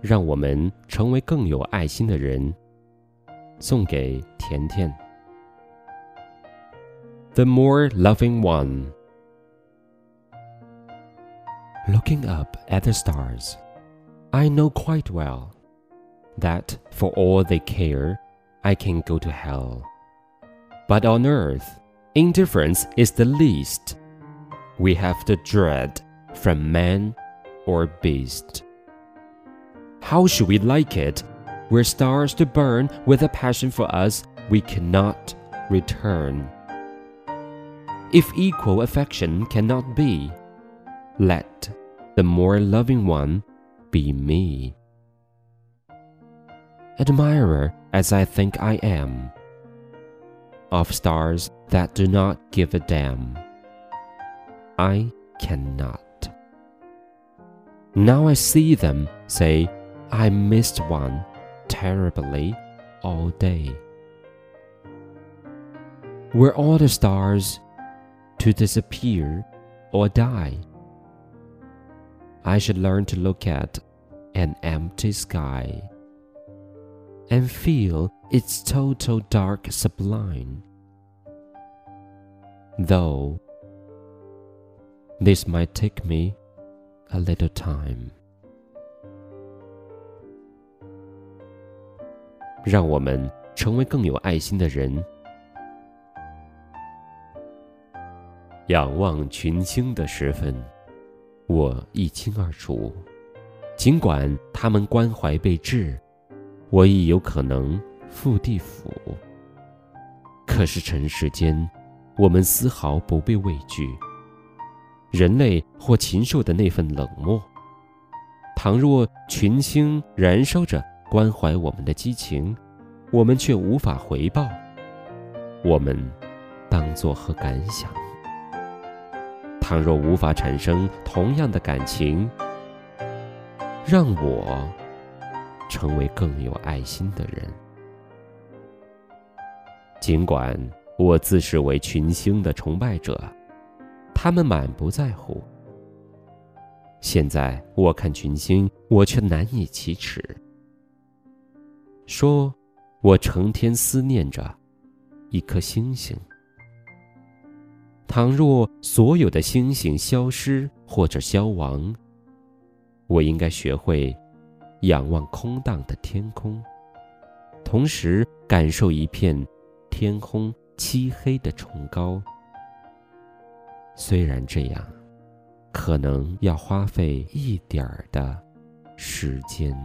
让我们成为更有爱心的人。送给甜甜。The more loving one. Looking up at the stars, I know quite well that for all they care, I can go to hell. But on earth, indifference is the least we have to dread from man or beast. How should we like it were stars to burn with a passion for us we cannot return? If equal affection cannot be, let the more loving one be me. Admirer as I think I am, of stars that do not give a damn, I cannot. Now I see them, say, I missed one terribly all day. Were all the stars to disappear or die? I should learn to look at an empty sky and feel its total dark sublime. Though this might take me a little time. 让我们成为更有爱心的人。仰望群星的时分，我一清二楚。尽管他们关怀备至，我亦有可能赴地府。可是尘世间，我们丝毫不被畏惧。人类或禽兽的那份冷漠，倘若群星燃烧着。关怀我们的激情，我们却无法回报。我们当作何感想？倘若无法产生同样的感情，让我成为更有爱心的人。尽管我自视为群星的崇拜者，他们满不在乎。现在我看群星，我却难以启齿。说，我成天思念着一颗星星。倘若所有的星星消失或者消亡，我应该学会仰望空荡的天空，同时感受一片天空漆黑的崇高。虽然这样，可能要花费一点儿的时间。